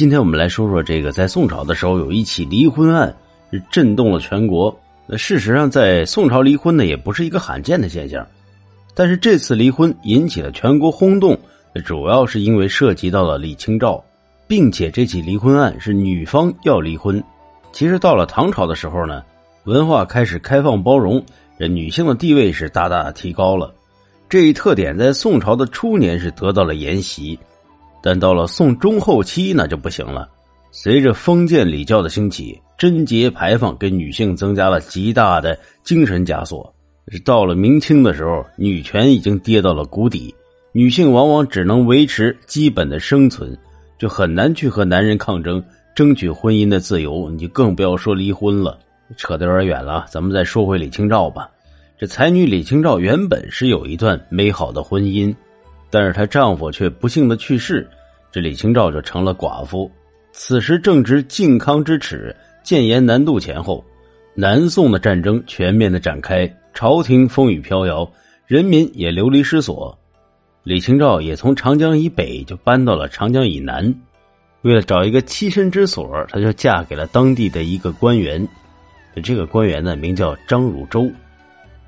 今天我们来说说这个，在宋朝的时候有一起离婚案，震动了全国。那事实上，在宋朝离婚呢，也不是一个罕见的现象。但是这次离婚引起了全国轰动，主要是因为涉及到了李清照，并且这起离婚案是女方要离婚。其实到了唐朝的时候呢，文化开始开放包容，这女性的地位是大大提高了。这一特点在宋朝的初年是得到了沿袭。但到了宋中后期，那就不行了。随着封建礼教的兴起，贞节牌坊给女性增加了极大的精神枷锁。到了明清的时候，女权已经跌到了谷底，女性往往只能维持基本的生存，就很难去和男人抗争，争取婚姻的自由。你就更不要说离婚了，扯得有点远了。咱们再说回李清照吧。这才女李清照原本是有一段美好的婚姻。但是她丈夫却不幸的去世，这李清照就成了寡妇。此时正值靖康之耻、建炎南渡前后，南宋的战争全面的展开，朝廷风雨飘摇，人民也流离失所。李清照也从长江以北就搬到了长江以南，为了找一个栖身之所，她就嫁给了当地的一个官员。这个官员呢，名叫张汝舟。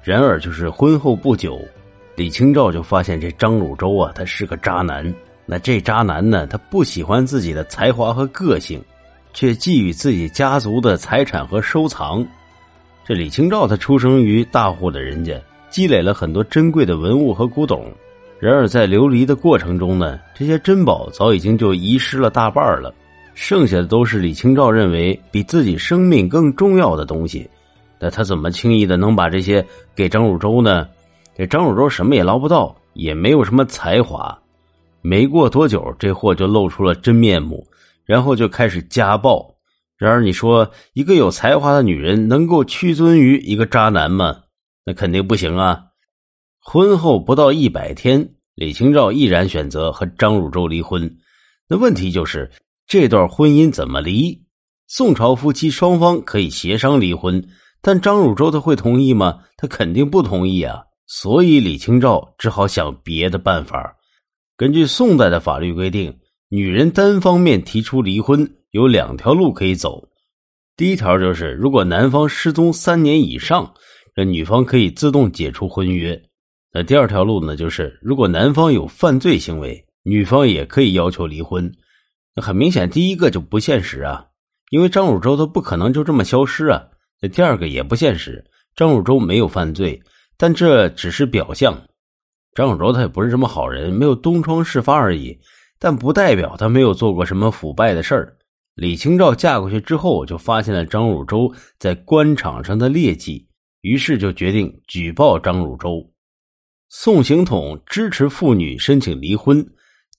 然而，就是婚后不久。李清照就发现这张汝舟啊，他是个渣男。那这渣男呢，他不喜欢自己的才华和个性，却觊觎自己家族的财产和收藏。这李清照，他出生于大户的人家，积累了很多珍贵的文物和古董。然而在流离的过程中呢，这些珍宝早已经就遗失了大半了，剩下的都是李清照认为比自己生命更重要的东西。那他怎么轻易的能把这些给张汝舟呢？这张汝舟什么也捞不到，也没有什么才华。没过多久，这货就露出了真面目，然后就开始家暴。然而，你说一个有才华的女人能够屈尊于一个渣男吗？那肯定不行啊！婚后不到一百天，李清照毅然选择和张汝舟离婚。那问题就是这段婚姻怎么离？宋朝夫妻双方可以协商离婚，但张汝舟他会同意吗？他肯定不同意啊！所以李清照只好想别的办法。根据宋代的法律规定，女人单方面提出离婚有两条路可以走。第一条就是，如果男方失踪三年以上，这女方可以自动解除婚约。那第二条路呢，就是如果男方有犯罪行为，女方也可以要求离婚。那很明显，第一个就不现实啊，因为张汝舟他不可能就这么消失啊。那第二个也不现实，张汝舟没有犯罪。但这只是表象，张汝舟他也不是什么好人，没有东窗事发而已，但不代表他没有做过什么腐败的事儿。李清照嫁过去之后，就发现了张汝舟在官场上的劣迹，于是就决定举报张汝舟。宋刑统支持妇女申请离婚，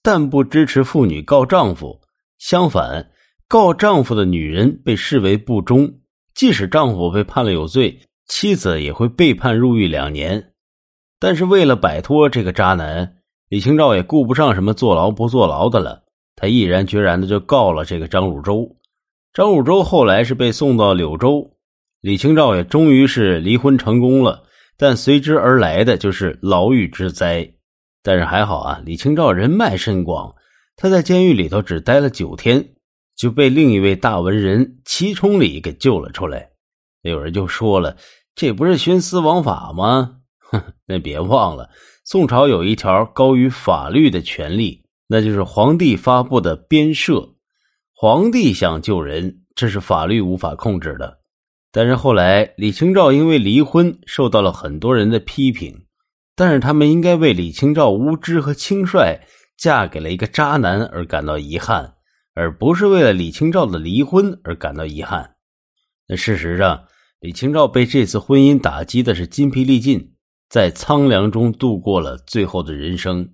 但不支持妇女告丈夫。相反，告丈夫的女人被视为不忠，即使丈夫被判了有罪。妻子也会被判入狱两年，但是为了摆脱这个渣男，李清照也顾不上什么坐牢不坐牢的了，他毅然决然的就告了这个张汝舟。张汝舟后来是被送到柳州，李清照也终于是离婚成功了，但随之而来的就是牢狱之灾。但是还好啊，李清照人脉甚广，他在监狱里头只待了九天，就被另一位大文人齐崇礼给救了出来。有人就说了：“这不是徇私枉法吗？”哼，那别忘了，宋朝有一条高于法律的权利，那就是皇帝发布的鞭赦。皇帝想救人，这是法律无法控制的。但是后来，李清照因为离婚受到了很多人的批评，但是他们应该为李清照无知和轻率嫁给了一个渣男而感到遗憾，而不是为了李清照的离婚而感到遗憾。那事实上，李清照被这次婚姻打击的是筋疲力尽，在苍凉中度过了最后的人生。